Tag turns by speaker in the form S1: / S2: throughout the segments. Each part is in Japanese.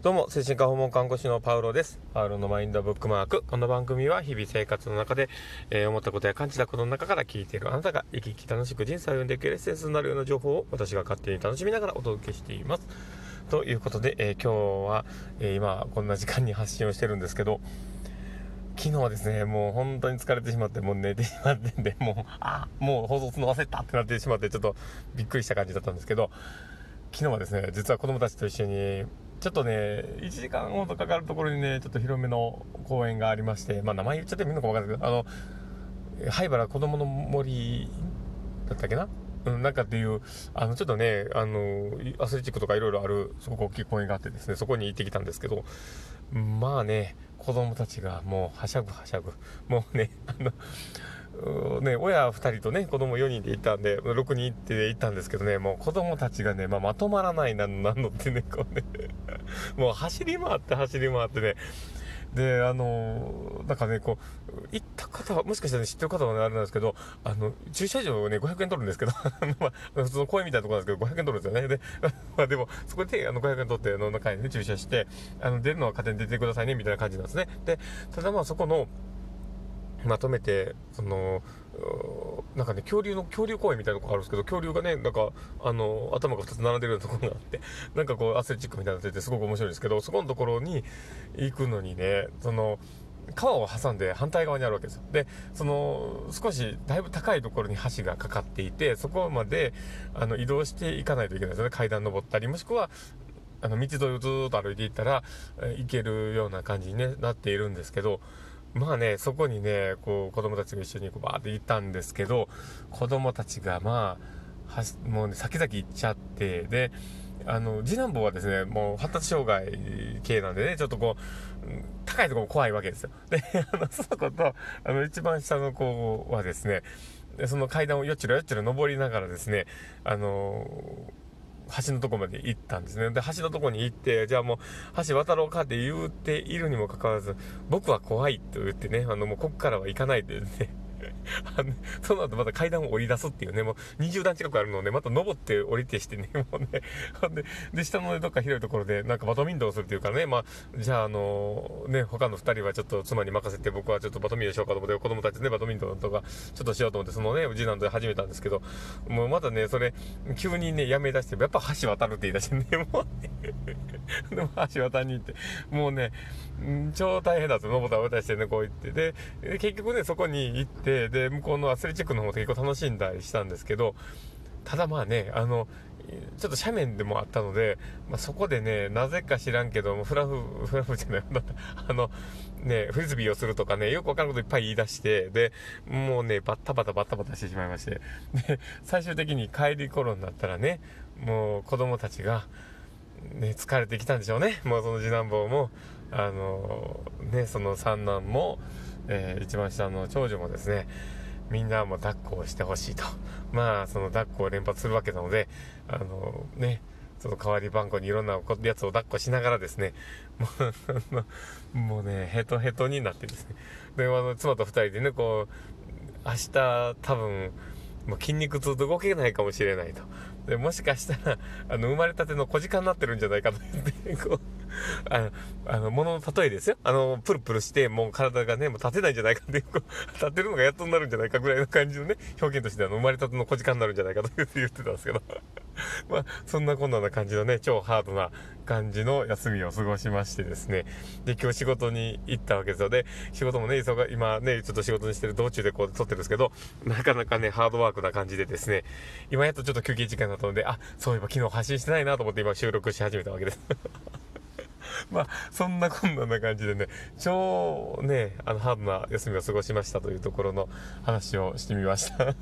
S1: どうも、精神科訪問看護師のパウロです。パウロのマインドブックマーク。この番組は日々生活の中で、えー、思ったことや感じたことの中から聞いているあなたが生き生き楽しく人生を読んでいくエッセンスになるような情報を私が勝手に楽しみながらお届けしています。ということで、えー、今日は、えー、今こんな時間に発信をしてるんですけど、昨日はですね、もう本当に疲れてしまって、もう寝てしまってんで、もう、あ、もう放送するの忘れたってなってしまって、ちょっとびっくりした感じだったんですけど、昨日はですね、実は子供たちと一緒に、ちょっとね、1時間ほどかかるところにね、ちょっと広めの公園がありまして、まあ名前言っちゃってもいいのか分かんないけど、あの、灰原子供の森だったっけな？うん、なんかっていう、あの、ちょっとね、あの、アスレチックとかいろいろある、すごく大きい公園があってですね、そこに行ってきたんですけど、まあね、子供たちがもうはしゃぐはしゃぐ。もうね、あの、ね、親2人とね、子供4人で行ったんで、6人行って行ったんですけどね、もう子供たちがね、まあ、まとまらないな、なんのってね、こうね、もう走り回って走り回ってね、で、あの、なんかね、こう、行った方は、もしかしたら知ってる方はね、あれなんですけど、あの、駐車場をね、500円取るんですけど、まあ、普通の公園みたいなところなんですけど、500円取るんですよね。で、まあでも、そこで、あの、500円取って、あの、中にね、駐車して、あの、出るのは勝手に出てくださいね、みたいな感じなんですね。で、ただまあ、そこの、まとめて、その、なんかね、恐竜の、恐竜公園みたいなとこあるんですけど、恐竜がね、なんか、あの、頭が2つ並んでるようなところがあって、なんかこう、アスレチックみたいになってて、すごく面白いんですけど、そこのところに行くのにね、その、川を挟んで反対側にあるわけですよ。で、その、少し、だいぶ高いところに橋がかかっていて、そこまで、あの、移動していかないといけないですよね。階段登ったり、もしくは、あの、道沿いをずっと歩いていったら、行けるような感じに、ね、なっているんですけど、まあね、そこにね、こう、子供たちが一緒にこうバーって行ったんですけど、子供たちがまあ、はもうね、先々行っちゃって、で、あの、次男坊はですね、もう発達障害系なんでね、ちょっとこう、高いところ怖いわけですよ。で、あの、その子と、あの、一番下の子はですね、その階段をよっちろよっちろ登りながらですね、あの橋のとこまで行ったんですね。で、橋のとこに行って、じゃあもう、橋渡ろうかって言っているにもかかわらず、僕は怖いと言ってね、あの、もうこっからは行かないでね、あの、その後また階段を降り出すっていうね、もう20段近くあるので、また登って降りてしてね、もうね、ほんで、で、下の、ね、どっか広いところで、なんかバドミントンするっていうかね、まあ、じゃあ、あの、ね、他の2人はちょっと妻に任せて、僕はちょっとバドミントンしようかと思って、子供たちね、バドミントンとか、ちょっとしようと思って、そのね、次男で始めたんですけど、もうまたね、それ、急にね、やめ出して、やっぱ橋渡るって言い出してね、もうね、でも橋渡りに行って、もうね、超大変だと、登った渡してね、こう言って、で、結局ね、そこに行って、で、向こうのアスレチックの方で結構楽しんだりしたんですけど、ただまあね、あの、ちょっと斜面でもあったので、まあ、そこでね、なぜか知らんけど、フラフ、フラフじゃない、あの、ね、フリスビーをするとかね、よくわかることいっぱい言い出して、で、もうね、バッタバタバタバタしてしまいまして、で、最終的に帰り頃になったらね、もう子供たちが、ね、疲れてきたんでしょうね。もうその次男坊も、あの、ね、その三男も、えー、一番下の長女もですね、みんなも抱っこをしてほしいと。まあ、その抱っこを連発するわけなので、あの、ね、その代わり番号にいろんなやつを抱っこしながらですね、もう、もうね、ヘトヘトになってですね。で、あの、妻と二人でね、こう、明日多分、もう筋肉痛で動けないかもしれないと。で、もしかしたら、あの、生まれたての小鹿になってるんじゃないかと言って、こう、あの、あの、ものの例えですよ。あの、プルプルして、もう体がね、もう立てないんじゃないかっていう、こう、立てるのがやっとになるんじゃないかぐらいの感じのね、表現として、あの、生まれたての小鹿になるんじゃないかと言ってたんですけど。まあ、そんなこんなな感じのね、超ハードな感じの休みを過ごしましてですね。で、今日仕事に行ったわけですよ。で、仕事もね、忙今ね、ちょっと仕事にしてる道中でこう撮ってるんですけど、なかなかね、ハードワークな感じでですね、今やっとちょっと休憩時間だったので、あ、そういえば昨日発信してないなと思って今収録し始めたわけです。まあ、そんなこんな感じでね、超ね、あの、ハードな休みを過ごしましたというところの話をしてみました。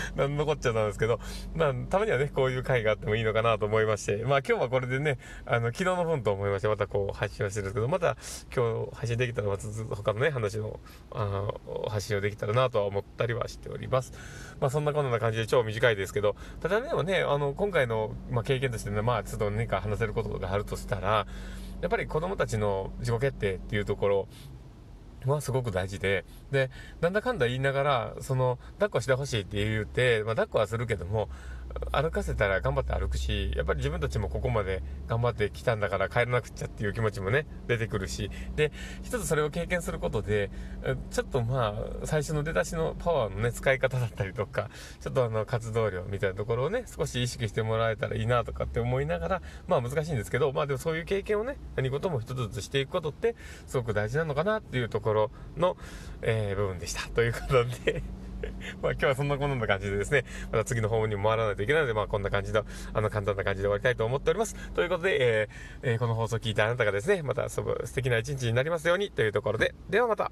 S1: なんのこっちゃなんですけど、まあ、たまにはね、こういう回があってもいいのかなと思いまして、まあ今日はこれでね、あの、昨日の分と思いまして、またこう配信をしてるんですけど、また今日配信できたら、また他のね、話の、あ発信をできたらなとは思ったりはしております。まあそんなこんな感じで超短いですけど、ただ、でもね、あの、今回の、まあ、経験としてね、まあちょっと何か話せることがあるとしたら、やっぱり子供たちの自己決定っていうところはすごく大事で、で、なんだかんだ言いながら、その、抱っこしてほしいって言うて、まあ、抱っこはするけども、歩かせたら頑張って歩くし、やっぱり自分たちもここまで頑張ってきたんだから帰らなくちゃっていう気持ちもね、出てくるし、で、一つそれを経験することで、ちょっとまあ、最初の出だしのパワーのね、使い方だったりとか、ちょっとあの、活動量みたいなところをね、少し意識してもらえたらいいなとかって思いながら、まあ難しいんですけど、まあでもそういう経験をね、何事も一つずつしていくことって、すごく大事なのかなっていうところの、えー、部分でした。ということで まあ今日はそんなこんな感じでですね、また次の訪問にも回らないといけないので、まあこんな感じの、あの簡単な感じで終わりたいと思っております。ということで、えーえー、この放送を聞いたあなたがですね、また素敵な一日になりますようにというところで、ではまた。